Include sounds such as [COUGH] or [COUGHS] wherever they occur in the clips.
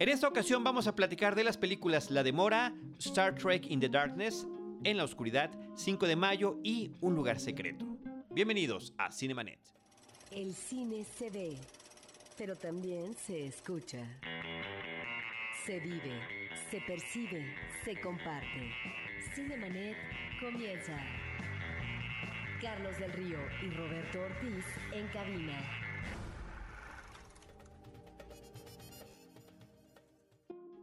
En esta ocasión vamos a platicar de las películas La Demora, Star Trek in the Darkness, En la Oscuridad, 5 de Mayo y Un Lugar Secreto. Bienvenidos a Cinemanet. El cine se ve, pero también se escucha. Se vive, se percibe, se comparte. Cinemanet comienza. Carlos del Río y Roberto Ortiz en cabina.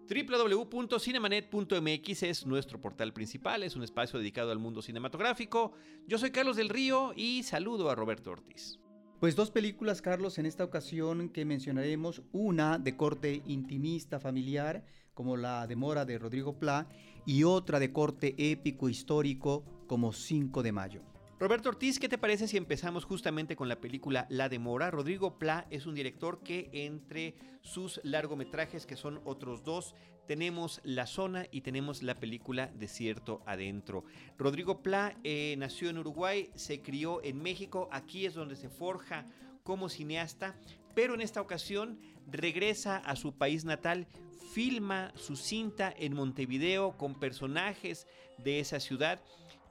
www.cinemanet.mx es nuestro portal principal, es un espacio dedicado al mundo cinematográfico. Yo soy Carlos del Río y saludo a Roberto Ortiz. Pues dos películas, Carlos, en esta ocasión que mencionaremos, una de corte intimista familiar, como La Demora de Rodrigo Pla, y otra de corte épico histórico, como 5 de Mayo. Roberto Ortiz, ¿qué te parece si empezamos justamente con la película La Demora? Rodrigo Pla es un director que entre sus largometrajes, que son otros dos, tenemos La Zona y tenemos la película Desierto Adentro. Rodrigo Pla eh, nació en Uruguay, se crió en México, aquí es donde se forja como cineasta, pero en esta ocasión regresa a su país natal, filma su cinta en Montevideo con personajes de esa ciudad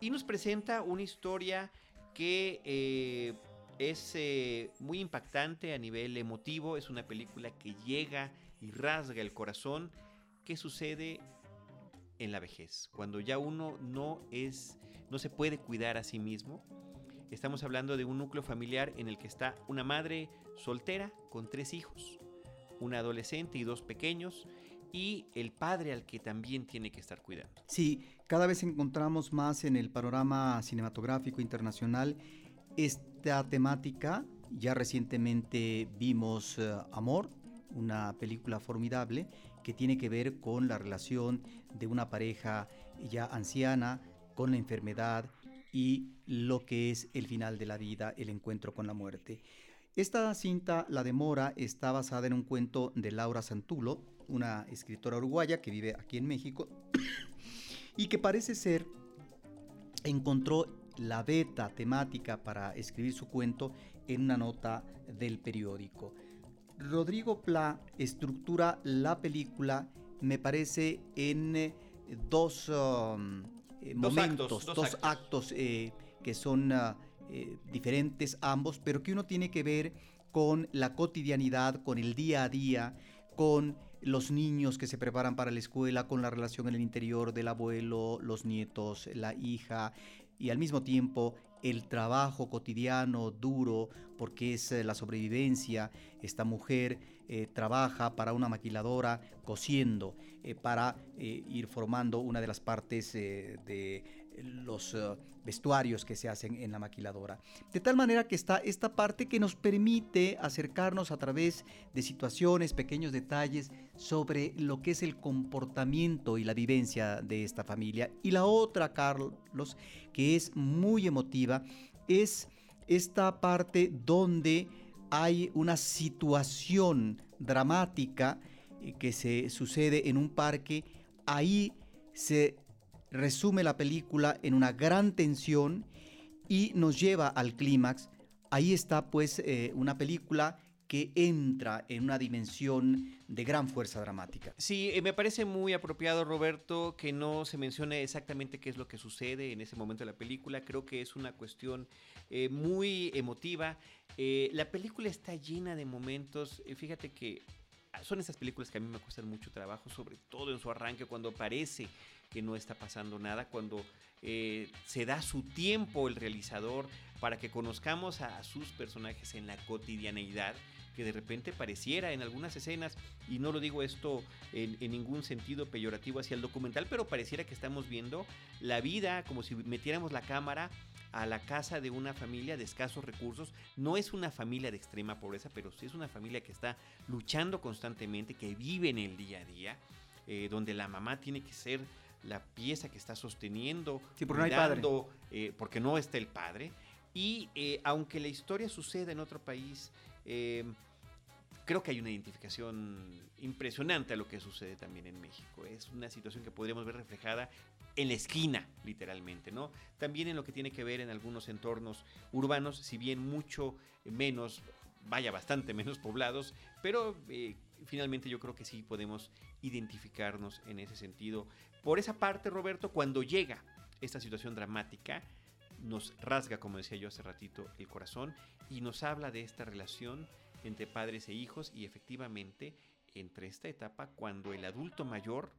y nos presenta una historia que eh, es eh, muy impactante a nivel emotivo, es una película que llega y rasga el corazón. ¿Qué sucede en la vejez? Cuando ya uno no es, no se puede cuidar a sí mismo. Estamos hablando de un núcleo familiar en el que está una madre soltera con tres hijos, una adolescente y dos pequeños, y el padre al que también tiene que estar cuidando. Sí, cada vez encontramos más en el panorama cinematográfico internacional esta temática. Ya recientemente vimos eh, Amor, una película formidable que tiene que ver con la relación de una pareja ya anciana con la enfermedad y lo que es el final de la vida, el encuentro con la muerte. Esta cinta, La Demora, está basada en un cuento de Laura Santulo, una escritora uruguaya que vive aquí en México [COUGHS] y que parece ser encontró la beta temática para escribir su cuento en una nota del periódico. Rodrigo Pla estructura la película, me parece, en eh, dos, um, eh, momentos, dos, actos, eh, que son uh, diferentes ambos, pero que uno tiene que ver con la cotidianidad, con el día a día, con los niños que se preparan para la escuela, con la relación en el interior del abuelo, los nietos, la hija, y al mismo tiempo el trabajo cotidiano duro, porque es eh, la sobrevivencia. Esta mujer eh, trabaja para una maquiladora cosiendo, eh, para ir formando una de las partes de los vestuarios que se hacen en la maquiladora. De tal manera que está esta parte que nos permite acercarnos a través de situaciones, pequeños detalles sobre lo que es el comportamiento y la vivencia de esta familia. Y la otra, Carlos, que es muy emotiva, es esta parte donde hay una situación dramática eh, que se sucede en un parque. Ahí se resume la película en una gran tensión y nos lleva al clímax. Ahí está pues eh, una película que entra en una dimensión de gran fuerza dramática. Sí, eh, me parece muy apropiado, Roberto, que no se mencione exactamente qué es lo que sucede en ese momento de la película. Creo que es una cuestión eh, muy emotiva. La película está llena de momentos. fíjate que son esas películas que a mí me cuestan mucho trabajo, sobre todo en su arranque, cuando parece que no está pasando nada, cuando se da su tiempo el realizador para que conozcamos a sus personajes en la cotidianeidad que de repente pareciera en algunas escenas, y no lo digo esto en, ningún sentido peyorativo hacia el documental, pero pareciera que estamos viendo la vida como si metiéramos la cámara a la casa de una familia de escasos recursos. No es una familia de extrema pobreza, pero sí es una familia que está luchando constantemente, que vive en el día a día, eh, donde la mamá tiene que ser la pieza que está sosteniendo, sí, porque, no eh, porque no está el padre. Y eh, aunque la historia sucede en otro país, eh, creo que hay una identificación impresionante a lo que sucede también en México. Es una situación que podríamos ver reflejada en la esquina, literalmente, ¿no? También en lo que tiene que ver en algunos entornos urbanos, si bien mucho menos, vaya, bastante menos poblados, pero eh, finalmente yo creo que sí podemos identificarnos en ese sentido. Por esa parte, Roberto, cuando llega esta situación dramática, nos rasga, como decía yo hace ratito, el corazón y nos habla de esta relación entre padres e hijos y efectivamente entre esta etapa cuando el adulto mayor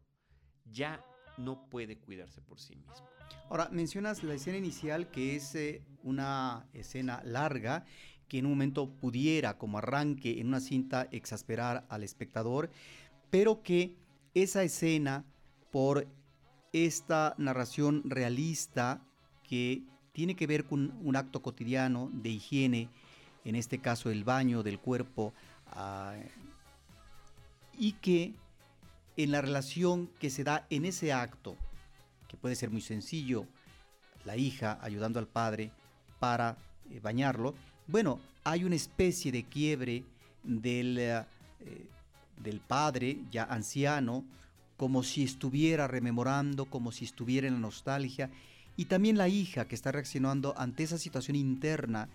ya no puede cuidarse por sí mismo. Ahora, mencionas la escena inicial que es eh, una escena larga que en un momento pudiera como arranque en una cinta exasperar al espectador, pero que esa escena por esta narración realista que tiene que ver con un acto cotidiano de higiene, en este caso el baño del cuerpo, ah, y que en la relación que se da en ese acto, que puede ser muy sencillo, la hija ayudando al padre para eh, bañarlo, bueno, hay una especie de quiebre del, eh, del padre ya anciano, como si estuviera rememorando, como si estuviera en la nostalgia, y también la hija que está reaccionando ante esa situación interna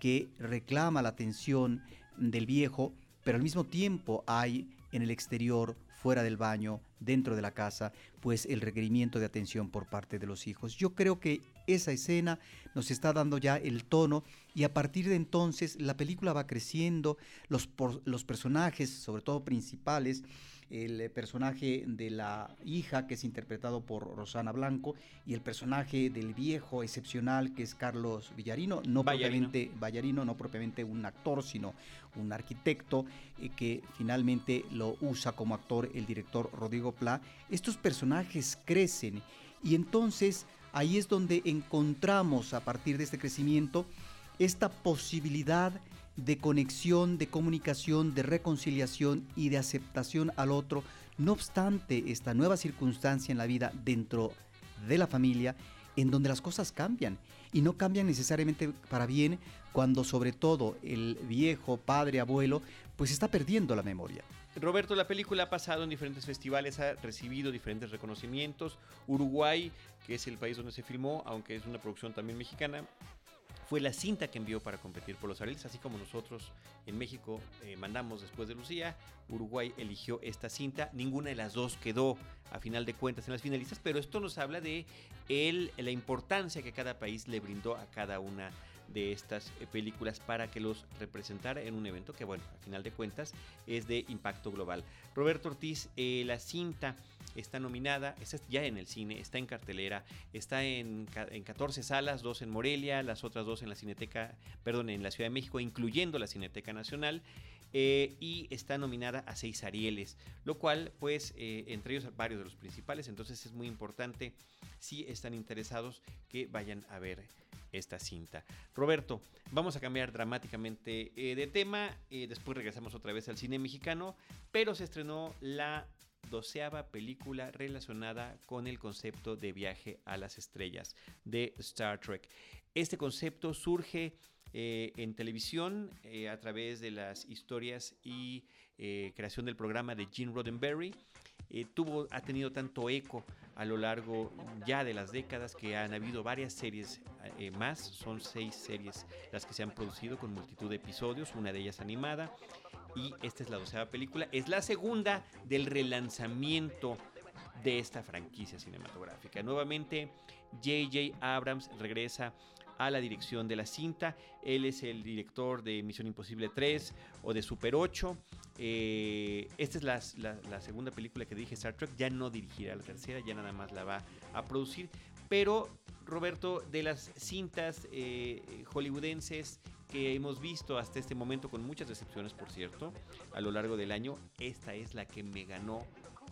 que reclama la atención del viejo, pero al mismo tiempo hay en el exterior fuera del baño, dentro de la casa, pues el requerimiento de atención por parte de los hijos. Yo creo que esa escena nos está dando ya el tono y a partir de entonces la película va creciendo, los, los personajes, sobre todo principales, el personaje de la hija que es interpretado por Rosana Blanco y el personaje del viejo excepcional que es Carlos Villarino, no propiamente Vallarino, no propiamente un actor, sino un arquitecto eh, que finalmente lo usa como actor el director Rodrigo Estos personajes crecen. Y entonces ahí es donde encontramos a partir de este crecimiento esta posibilidad de conexión, de comunicación, de reconciliación y de aceptación al otro, no obstante esta nueva circunstancia en la vida dentro de la familia, en donde las cosas cambian. Y no cambian necesariamente para bien cuando sobre todo el viejo padre, abuelo, pues está perdiendo la memoria. Roberto, la película ha pasado en diferentes festivales, ha recibido diferentes reconocimientos. Uruguay, que es el país donde se filmó, aunque es una producción también mexicana, fue la cinta que envió para competir por los Ariels, así como nosotros en México eh, mandamos después de Lucía, Uruguay eligió esta cinta, ninguna de las dos quedó a final de cuentas en las finalistas, pero esto nos habla de la importancia que cada país le brindó a cada una de estas eh, películas para que los representara en un evento que, bueno, a final de cuentas es de impacto global. Roberto Ortiz, eh, la cinta está nominada, está ya en el cine, está en cartelera, está en, en 14 salas, dos en Morelia, las otras dos en la Cineteca, perdón, en la Ciudad de México, incluyendo la Cineteca Nacional. Eh, y está nominada a seis Arieles, lo cual, pues, entre ellos varios de los principales, entonces es muy importante, si están interesados, que vayan a ver esta cinta. Roberto, vamos a cambiar dramáticamente eh, de tema, eh, después regresamos otra vez al cine mexicano, pero se estrenó la doceava película relacionada con el concepto de viaje a las estrellas de Star Trek. Este concepto surge eh, en televisión a través de las historias y creación del programa de Gene Roddenberry. tuvo, ha tenido tanto eco a lo largo ya de las décadas que han habido varias series eh, más, son seis series las que se han producido con multitud de episodios, una de ellas animada y esta es la doceava película, es la segunda del relanzamiento de esta franquicia cinematográfica. Nuevamente, J.J. Abrams regresa a la dirección de la cinta. Él es el director de Misión Imposible 3 o de Super 8. Eh, esta es la, segunda película que dirige Star Trek. Ya no dirigirá la tercera, ya nada más la va a producir. Pero, Roberto, de las cintas eh, hollywoodenses que hemos visto hasta este momento, con muchas decepciones, por cierto, a lo largo del año, esta es la que me ganó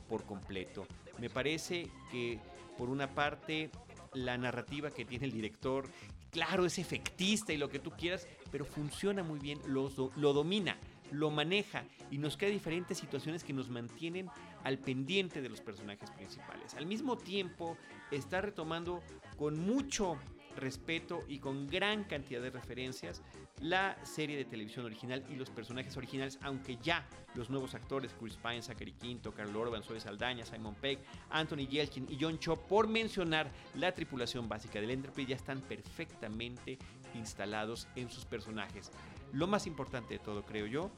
por completo. Me parece que, por una parte, la narrativa que tiene el director claro, es efectista y lo que tú quieras, pero funciona muy bien, lo, lo domina, lo maneja y nos crea diferentes situaciones que nos mantienen al pendiente de los personajes principales. Al mismo tiempo, está retomando con mucho respeto y con gran cantidad de referencias la serie de televisión original y los personajes originales, aunque ya los nuevos actores, Chris Pine, Zachary Quinto, Carl Orban, Zoe Saldaña, Simon Pegg, Anthony Yelchin y John Cho, por mencionar la tripulación básica del Enterprise, ya están perfectamente instalados en sus personajes. Lo más importante de todo, creo yo,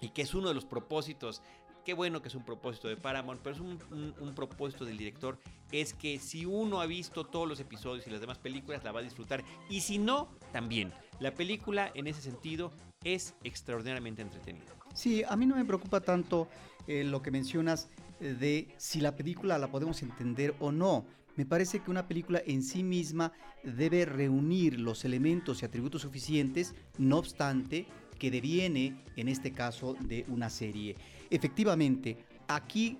y que es uno de los propósitos qué bueno que es un propósito de Paramount, pero es un, propósito del director, es que si uno ha visto todos los episodios y las demás películas, la va a disfrutar. Y si no, también. La película, en ese sentido, es extraordinariamente entretenida. Sí, a mí no me preocupa tanto eh, lo que mencionas eh, de si la película la podemos entender o no. Me parece que una película en sí misma debe reunir los elementos y atributos suficientes, no obstante, que deviene, en este caso, de una serie. Efectivamente, aquí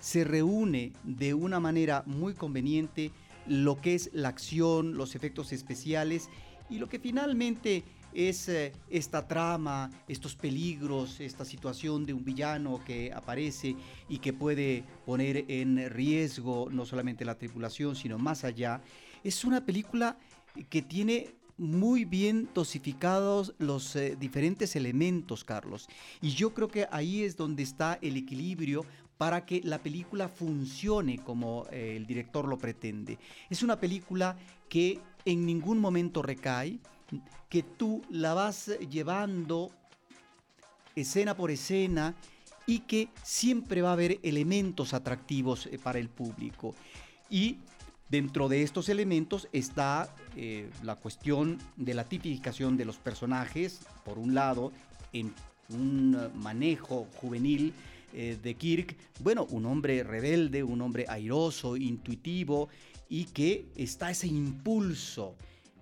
se reúne de una manera muy conveniente lo que es la acción, los efectos especiales y lo que finalmente es eh, esta trama, estos peligros, esta situación de un villano que aparece y que puede poner en riesgo no solamente la tripulación, sino más allá. Es una película que tiene muy bien dosificados los eh, diferentes elementos, Carlos. Y yo creo que ahí es donde está el equilibrio para que la película funcione como eh, el director lo pretende. Es una película que en ningún momento recae, que tú la vas llevando escena por escena y que siempre va a haber elementos atractivos eh, para el público. Y Dentro de estos elementos está eh, la cuestión de la tipificación de los personajes, por un lado, en un manejo juvenil eh, de Kirk, bueno, un hombre rebelde, un hombre airoso, intuitivo, y que está ese impulso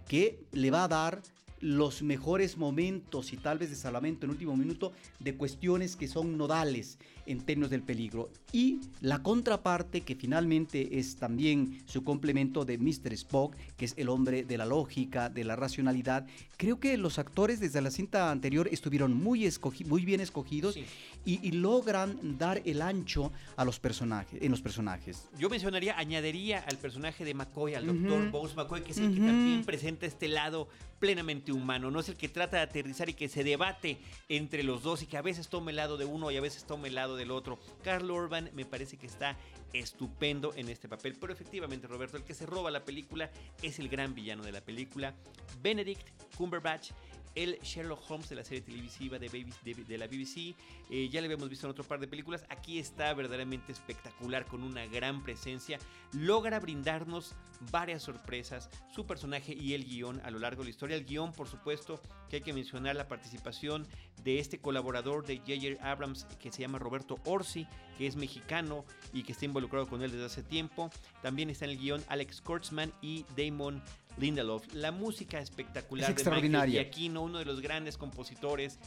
que le va a dar los mejores momentos y tal vez de salvamento en último minuto de cuestiones que son nodales en términos del peligro. Y la contraparte, que finalmente es también su complemento de Mr. Spock, que es el hombre de la lógica, de la racionalidad. Creo que los actores desde la cinta anterior estuvieron muy, muy bien escogidos y, logran dar el ancho a los personajes, en los personajes. Yo mencionaría, añadiría al personaje de McCoy, al doctor Bones McCoy, que es el que también presenta este lado plenamente humano, no es el que trata de aterrizar y que se debate entre los dos y que a veces tome el lado de uno y a veces tome el lado del otro. Carl Urban me parece que está estupendo en este papel, pero efectivamente Roberto, el que se roba la película es el gran villano de la película, Benedict Cumberbatch el Sherlock Holmes de la serie televisiva de, de, la BBC. Eh, ya le habíamos visto en otro par de películas. Aquí está verdaderamente espectacular con una gran presencia. Logra brindarnos varias sorpresas, su personaje y el guion a lo largo de la historia. El guion, por supuesto, que hay que mencionar la participación de este colaborador de J.J. Abrams que se llama Roberto Orsi, que es mexicano y que está involucrado con él desde hace tiempo. También está en el guion Alex Kurtzman y Damon Lindelof. La música espectacular es extraordinaria. de Michael uno de los grandes compositores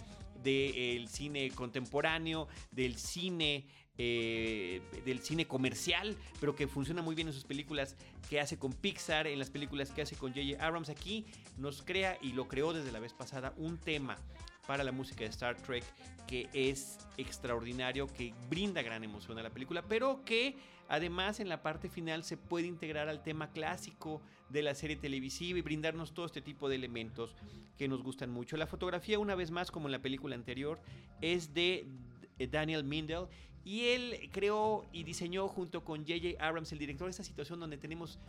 del cine contemporáneo, del cine eh, del cine comercial, pero que funciona muy bien en sus películas que hace con Pixar, en las películas que hace con J.J. Abrams. Aquí nos crea y lo creó desde la vez pasada un tema para la música de Star Trek que es extraordinario, que brinda gran emoción a la película, pero que además en la parte final se puede integrar al tema clásico de la serie televisiva y brindarnos todo este tipo de elementos que nos gustan mucho. La fotografía, una vez más, como en la película anterior, es de Daniel Mindel y él creó y diseñó junto con J.J. Abrams, el director, esta situación donde tenemos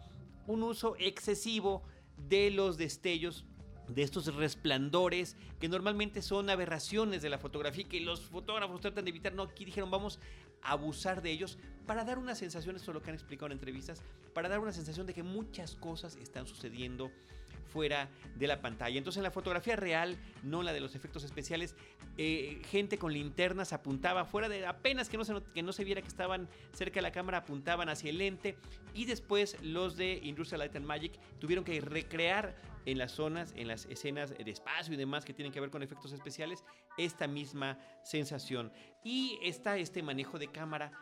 un uso excesivo de los destellos de estos resplandores que normalmente son aberraciones de la fotografía que los fotógrafos tratan de evitar. No, aquí dijeron vamos abusar de ellos para dar una sensación, esto es lo que han explicado en entrevistas, para dar una sensación de que muchas cosas están sucediendo fuera de la pantalla. Entonces en la fotografía real, no la de los efectos especiales, eh, gente con linternas apuntaba fuera de apenas que no, se, que no se viera que estaban cerca de la cámara, apuntaban hacia el lente y después los de Industrial Light and Magic tuvieron que recrear en las zonas, en las escenas de espacio y demás que tienen que ver con efectos especiales, esta misma sensación. Y está este manejo de cámara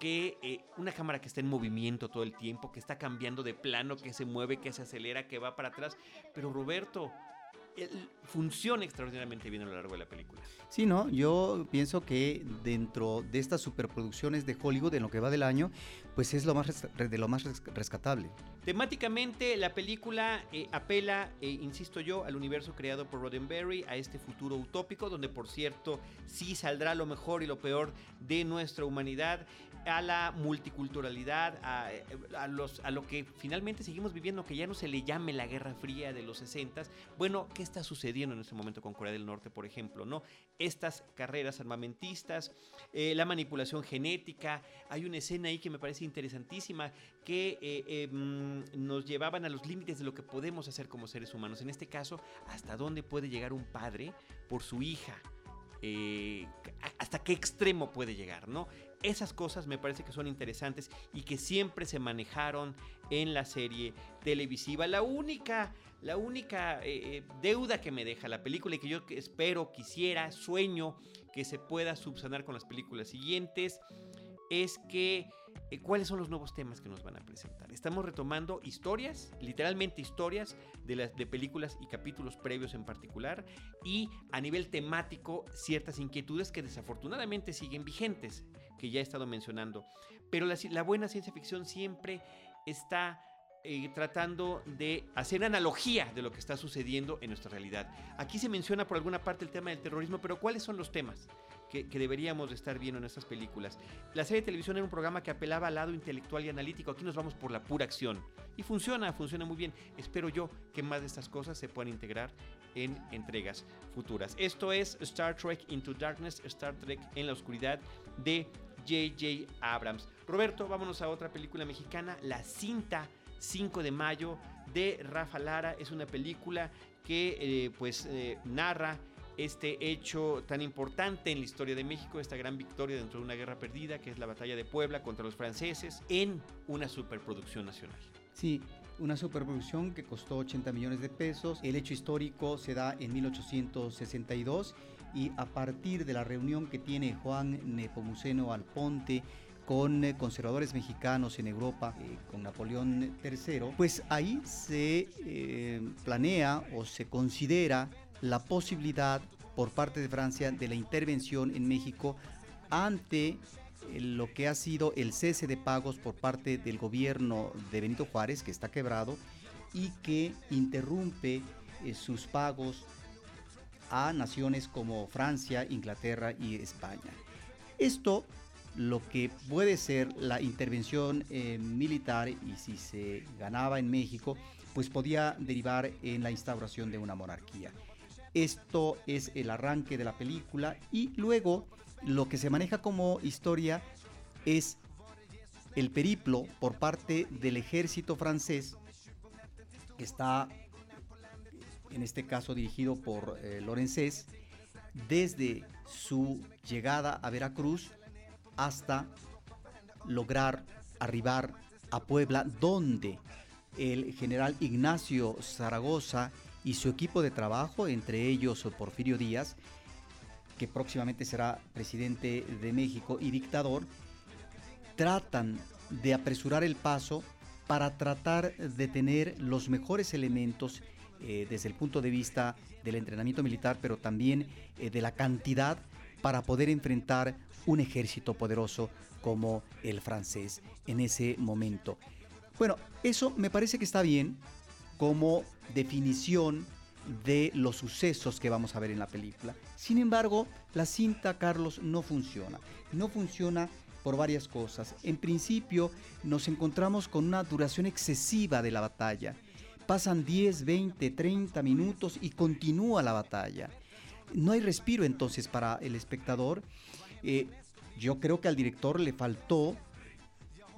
que eh, una cámara que está en movimiento todo el tiempo, que está cambiando de plano, que se mueve, que se acelera, que va para atrás. Pero Roberto, funciona extraordinariamente bien a lo largo de la película. Sí, no, yo pienso que dentro de estas superproducciones de Hollywood en lo que va del año, pues es lo más de lo más rescatable. Temáticamente, la película eh, apela, eh, insisto yo, al universo creado por Roddenberry, a este futuro utópico, donde por cierto sí saldrá lo mejor y lo peor de nuestra humanidad a la multiculturalidad, a, los, a lo que finalmente seguimos viviendo, que ya no se le llame la Guerra Fría de los 60. Bueno, ¿qué está sucediendo en este momento con Corea del Norte, por ejemplo? ¿no? Estas carreras armamentistas, eh, la manipulación genética, hay una escena ahí que me parece interesantísima, que eh, em, nos llevaban a los límites de lo que podemos hacer como seres humanos. En este caso, hasta dónde puede llegar un padre por su hija. Eh, hasta qué extremo puede llegar, ¿no? Esas cosas me parece que son interesantes y que siempre se manejaron en la serie televisiva. La única, la única eh, eh, deuda que me deja la película y que yo espero, quisiera, sueño que se pueda subsanar con las películas siguientes es que eh, cuáles son los nuevos temas que nos van a presentar. Estamos retomando historias, literalmente historias de, las, de películas y capítulos previos en particular, y a nivel temático ciertas inquietudes que desafortunadamente siguen vigentes, que ya he estado mencionando. Pero la, buena ciencia ficción siempre está eh, tratando de hacer analogía de lo que está sucediendo en nuestra realidad. Aquí se menciona por alguna parte el tema del terrorismo, pero ¿cuáles son los temas? Que, deberíamos estar viendo en estas películas. La serie de televisión era un programa que apelaba al lado intelectual y analítico. Aquí nos vamos por la pura acción. Y funciona, funciona muy bien. Espero yo que más de estas cosas se puedan integrar en entregas futuras. Esto es Star Trek Into Darkness, Star Trek en la oscuridad de J.J. Abrams. Roberto, vámonos a otra película mexicana, La Cinta, 5 de mayo, de Rafa Lara. Es una película que eh, pues eh, narra este hecho tan importante en la historia de México, esta gran victoria dentro de una guerra perdida, que es la batalla de Puebla contra los franceses, en una superproducción nacional. Sí, una superproducción que costó 80 millones de pesos. El hecho histórico se da en 1862 y a partir de la reunión que tiene Juan Nepomuceno Alponte con eh, conservadores mexicanos en Europa, eh, con Napoleón III, pues ahí se eh, planea o se considera la posibilidad por parte de Francia de la intervención en México ante eh, lo que ha sido el cese de pagos por parte del gobierno de Benito Juárez, que está quebrado, y que interrumpe eh, sus pagos a naciones como Francia, Inglaterra y España. Esto, lo que puede ser la intervención eh, militar, y si se ganaba en México, pues podía derivar en la instauración de una monarquía. Esto es el arranque de la película y luego lo que se maneja como historia es el periplo por parte del ejército francés que está en este caso dirigido por eh, Lorenzés desde su llegada a Veracruz hasta lograr arribar a Puebla donde el general Ignacio Zaragoza y su equipo de trabajo, entre ellos Porfirio Díaz, que próximamente será presidente de México y dictador, tratan de apresurar el paso para tratar de tener los mejores elementos eh, desde el punto de vista del entrenamiento militar, pero también eh, de la cantidad para poder enfrentar un ejército poderoso como el francés en ese momento. Bueno, eso me parece que está bien, como definición de los sucesos que vamos a ver en la película. Sin embargo, la cinta, Carlos, no funciona. No funciona por varias cosas. En principio, nos encontramos con una duración excesiva de la batalla. Pasan 10, 20, 30 minutos y continúa la batalla. No hay respiro entonces para el espectador. Eh, yo creo que al director le faltó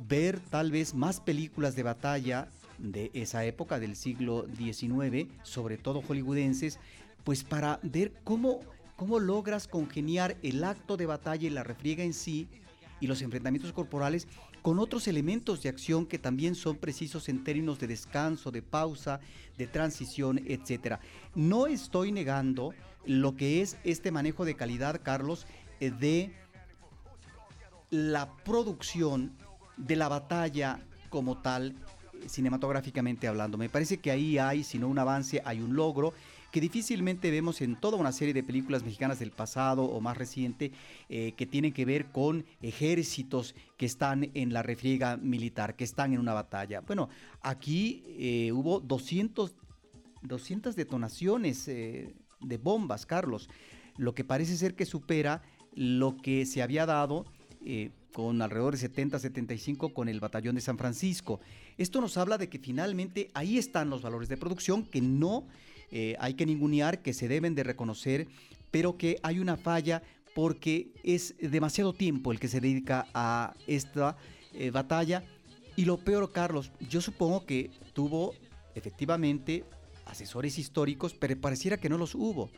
ver tal vez más películas de batalla de esa época del siglo XIX, sobre todo hollywoodenses, pues para ver cómo, cómo logras congeniar el acto de batalla y la refriega en sí y los enfrentamientos corporales con otros elementos de acción que también son precisos en términos de descanso, de pausa, de transición, etc. No estoy negando lo que es este manejo de calidad, Carlos, eh, de la producción de la batalla como tal cinematográficamente hablando. Me parece que ahí hay, si no un avance, hay un logro que difícilmente vemos en toda una serie de películas mexicanas del pasado o más reciente eh, que tienen que ver con ejércitos que están en la refriega militar, que están en una batalla. Bueno, aquí eh, hubo 200, 200 detonaciones eh, de bombas, Carlos, lo que parece ser que supera lo que se había dado con alrededor de 70, 75 con el batallón de San Francisco. Esto nos habla de que finalmente ahí están los valores de producción que no eh, hay que ningunear, que se deben de reconocer, pero que hay una falla porque es demasiado tiempo el que se dedica a esta eh, batalla. Y lo peor, Carlos, yo supongo que tuvo efectivamente asesores históricos, pero pareciera que no los hubo.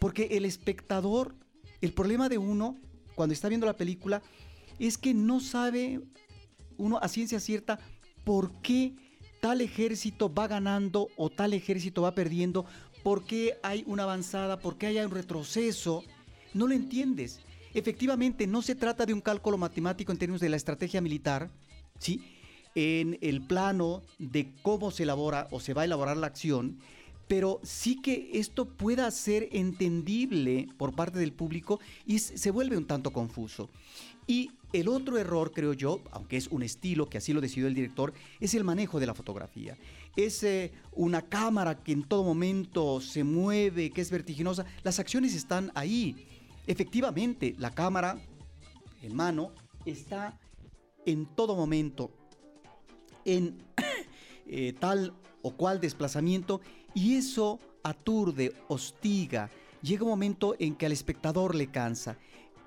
Porque el espectador, el problema de uno cuando está viendo la película es que no sabe uno a ciencia cierta por qué tal ejército va ganando o tal ejército va perdiendo, por qué hay una avanzada, por qué hay un retroceso. No lo entiendes. Efectivamente, no se trata de un cálculo matemático en términos de la estrategia militar, ¿sí? En el plano de cómo se elabora o se va a elaborar la acción, pero sí que esto pueda ser entendible por parte del público y se vuelve un tanto confuso. Y el otro error, creo yo, aunque es un estilo que así lo decidió el director, es el manejo de la fotografía. Es eh, una cámara que en todo momento se mueve, que es vertiginosa. Las acciones están ahí. Efectivamente, la cámara en mano está en todo momento en [COUGHS] eh, tal o cual desplazamiento y eso aturde, hostiga. Llega un momento en que al espectador le cansa.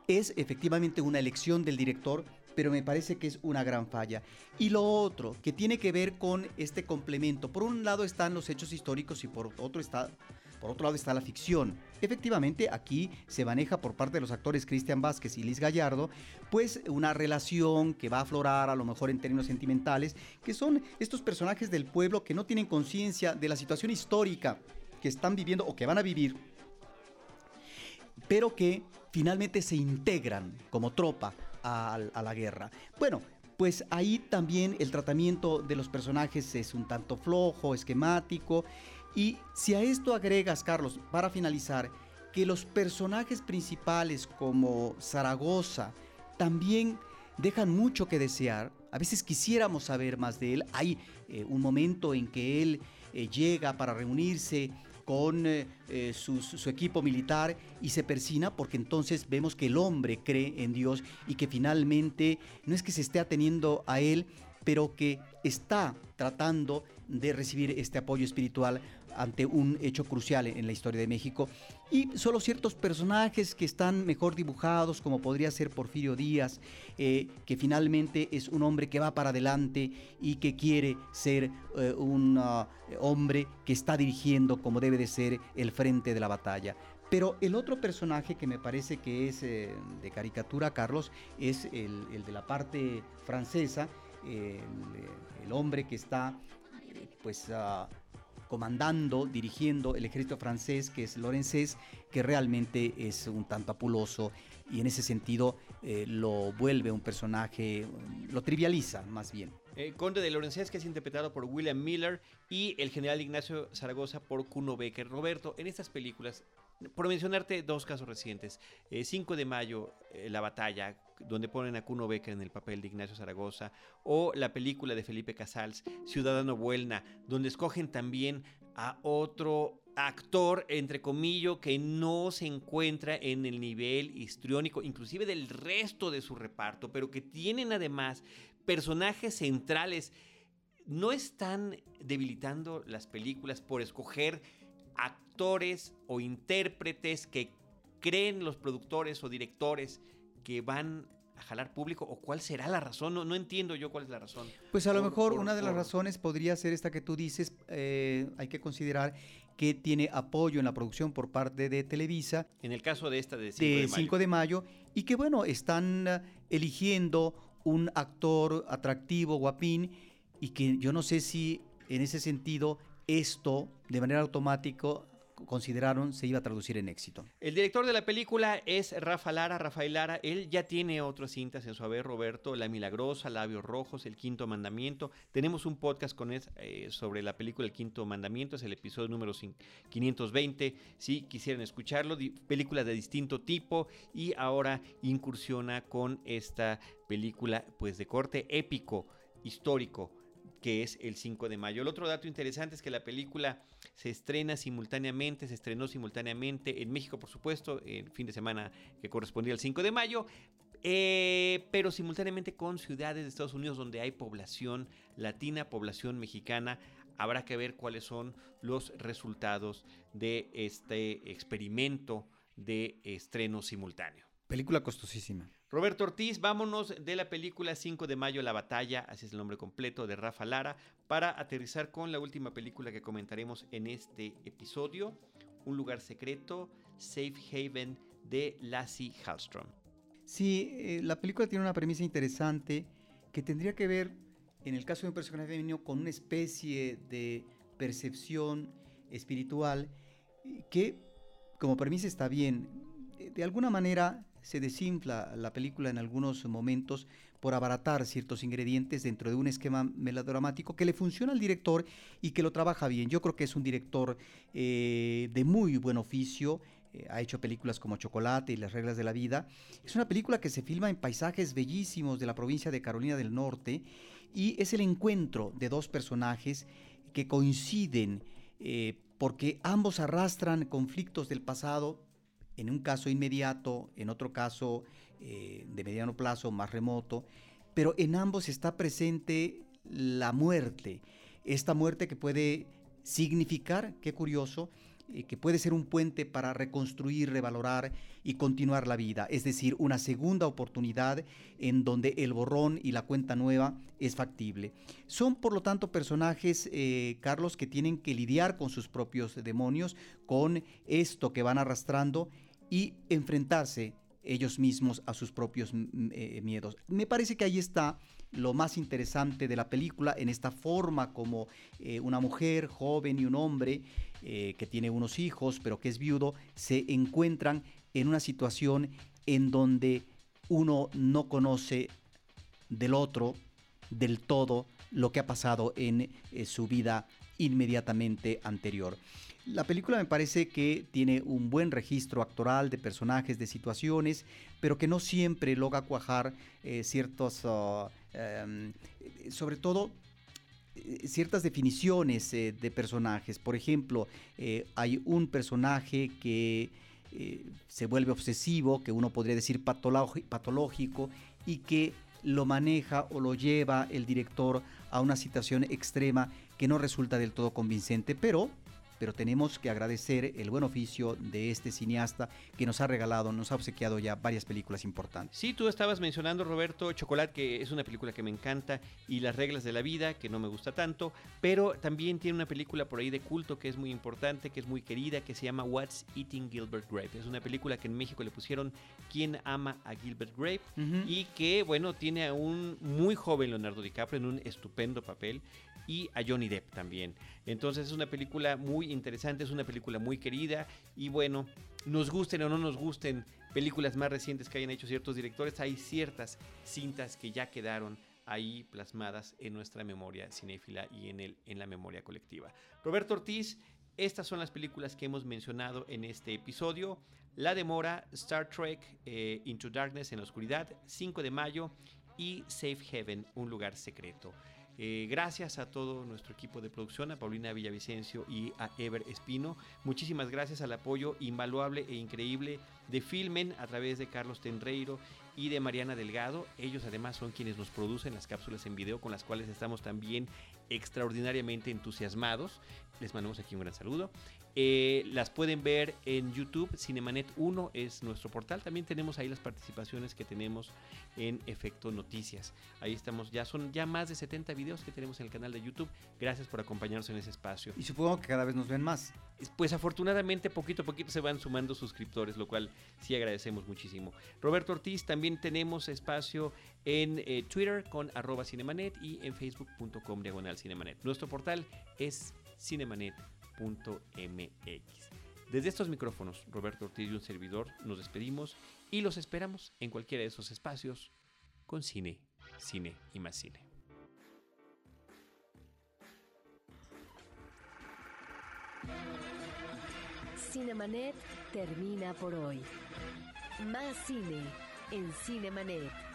Es efectivamente una elección del director, pero me parece que es una gran falla. Y lo otro, que tiene que ver con este complemento. Por un lado están los hechos históricos y por otro está por otro lado está la ficción. Efectivamente, aquí se maneja por parte de los actores Cristian Vázquez y Liz Gallardo, pues una relación que va a aflorar a lo mejor en términos sentimentales, que son estos personajes del pueblo que no tienen conciencia de la situación histórica que están viviendo o que van a vivir, pero que finalmente se integran como tropa a, a la guerra. Bueno, pues ahí también el tratamiento de los personajes es un tanto flojo, esquemático. Y si a esto agregas, Carlos, para finalizar, que los personajes principales como Zaragoza también dejan mucho que desear, a veces quisiéramos saber más de él, hay eh, un momento en que él eh, llega para reunirse con eh, su, su, equipo militar y se persina porque entonces vemos que el hombre cree en Dios y que finalmente no es que se esté ateniendo a él, pero que está tratando de recibir este apoyo espiritual ante un hecho crucial en la historia de México. Y solo ciertos personajes que están mejor dibujados, como podría ser Porfirio Díaz, eh, que finalmente es un hombre que va para adelante y que quiere ser eh, un uh, hombre que está dirigiendo como debe de ser el frente de la batalla. Pero el otro personaje que me parece que es eh, de caricatura, Carlos, es el, el, de la parte francesa, el, hombre que está pues uh, comandando, dirigiendo el ejército francés, que es Lorenzés, que realmente es un tanto apuloso y en ese sentido eh, lo vuelve un personaje, lo trivializa más bien. Eh, Conde de Lorenzés, que es interpretado por William Miller, y el general Ignacio Zaragoza por Kuno Becker. Roberto, en estas películas, por mencionarte dos casos recientes, 5 eh, de mayo, La batalla, donde ponen a Kuno Becker en el papel de Ignacio Zaragoza, o la película de Felipe Casals, Ciudadano Buelna, donde escogen también a otro actor, entre comillas, que no se encuentra en el nivel histriónico, inclusive del resto de su reparto, pero que tienen además personajes centrales. ¿No están debilitando las películas por escoger actores o intérpretes que creen los productores o directores que van a jalar público o cuál será la razón? No, no entiendo yo cuál es la razón. Pues a lo mejor una de las razones podría ser esta que tú dices, eh, hay que considerar que tiene apoyo en la producción por parte de Televisa. En el caso de esta de 5 de, de, 5 de mayo. Y que bueno, están eh, eligiendo un actor atractivo, guapín, y que yo no sé si en ese sentido esto de manera automática consideraron se iba a traducir en éxito. El director de la película es Rafa Lara, Rafael Lara. Él ya tiene otras cintas en su haber, Roberto, La Milagrosa, Labios Rojos, El Quinto Mandamiento. Tenemos un podcast con él eh, sobre la película El Quinto Mandamiento, es el episodio número 520. Si quisieran escucharlo, película de distinto tipo y ahora incursiona con esta película pues de corte épico, histórico que es el 5 de mayo. El otro dato interesante es que la película se estrena simultáneamente, se estrenó simultáneamente en México, por supuesto, el fin de semana que correspondía al 5 de mayo, eh, pero simultáneamente con ciudades de Estados Unidos donde hay población latina, población mexicana. Habrá que ver cuáles son los resultados de este experimento de estreno simultáneo. Película costosísima. Roberto Ortiz, vámonos de la película 5 de mayo, La Batalla, así es el nombre completo de Rafa Lara, para aterrizar con la última película que comentaremos en este episodio, Un lugar secreto, Safe Haven de Lassie Hallstrom. Sí, eh, la película tiene una premisa interesante que tendría que ver, en el caso de un personaje femenino, con una especie de percepción espiritual que, como premisa está bien, de alguna manera se desinfla la película en algunos momentos por abaratar ciertos ingredientes dentro de un esquema melodramático que le funciona al director y que lo trabaja bien. Yo creo que es un director eh, de muy buen oficio. Eh, ha hecho películas como Chocolate y Las reglas de la vida. Es una película que se filma en paisajes bellísimos de la provincia de Carolina del Norte y es el encuentro de dos personajes que coinciden eh, porque ambos arrastran conflictos del pasado en un caso inmediato, en otro caso eh, de mediano plazo, más remoto, pero en ambos está presente la muerte, esta muerte que puede significar, qué curioso, eh, que puede ser un puente para reconstruir, revalorar y continuar la vida, es decir, una segunda oportunidad en donde el borrón y la cuenta nueva es factible. Son, por lo tanto, personajes, eh, Carlos, que tienen que lidiar con sus propios demonios, con esto que van arrastrando y enfrentarse ellos mismos a sus propios eh, miedos. Me parece que ahí está lo más interesante de la película, en esta forma como eh, una mujer joven y un hombre eh, que tiene unos hijos, pero que es viudo, se encuentran en una situación en donde uno no conoce del otro, del todo, lo que ha pasado en su vida inmediatamente anterior. La película me parece que tiene un buen registro actoral de personajes, de situaciones, pero que no siempre logra cuajar eh, ciertos, ah, em, sobre todo eh, ciertas definiciones eh, de personajes. Por ejemplo, hay un personaje que se vuelve obsesivo, que uno podría decir patológico, y que lo maneja o lo lleva el director a una situación extrema que no resulta del todo convincente, pero pero tenemos que agradecer el buen oficio de este cineasta que nos ha regalado, nos ha obsequiado ya varias películas importantes. Sí, tú estabas mencionando, Roberto, Chocolate, que es una película que me encanta, y Las reglas de la vida, que no me gusta tanto, pero también tiene una película por ahí de culto que es muy importante, que es muy querida, que se llama What's Eating Gilbert Grape. Es una película que en México le pusieron ¿Quién ama a Gilbert Grape? y que, bueno, tiene a un muy joven Leonardo DiCaprio en un estupendo papel y a Johnny Depp también. Entonces es una película muy interesante, es una película muy querida y bueno, nos gusten o no nos gusten películas más recientes que hayan hecho ciertos directores, hay ciertas cintas que ya quedaron ahí plasmadas en nuestra memoria cinéfila y en, el, en la memoria colectiva. Roberto Ortiz, estas son las películas que hemos mencionado en este episodio. La Demora, Star Trek, eh, Into Darkness en la Oscuridad, 5 de mayo y Safe Heaven, un lugar secreto. Eh, gracias a todo nuestro equipo de producción, a Paulina Villavicencio y a Ever Espino. Muchísimas gracias al apoyo invaluable e increíble de Filmen a través de Carlos Tenreiro y de Mariana Delgado. Ellos además son quienes nos producen las cápsulas en video con las cuales estamos también extraordinariamente entusiasmados. Les mandamos aquí un gran saludo. Eh, las pueden ver en YouTube. Cinemanet 1 es nuestro portal. También tenemos ahí las participaciones que tenemos en Efecto Noticias. Ahí estamos. Ya son ya más de 70 videos que tenemos en el canal de YouTube. Gracias por acompañarnos en ese espacio. Y supongo que cada vez nos ven más. Pues afortunadamente poquito a poquito se van sumando suscriptores, lo cual sí agradecemos muchísimo. Roberto Ortiz, también tenemos espacio en eh, Twitter con arroba cinemanet y en facebook.com diagonal cinemanet. Nuestro portal es desde estos micrófonos, Roberto Ortiz y un servidor, nos despedimos y los esperamos en cualquiera de esos espacios con cine, cine y más cine. Cinemanet termina por hoy. Más cine en Cinemanet.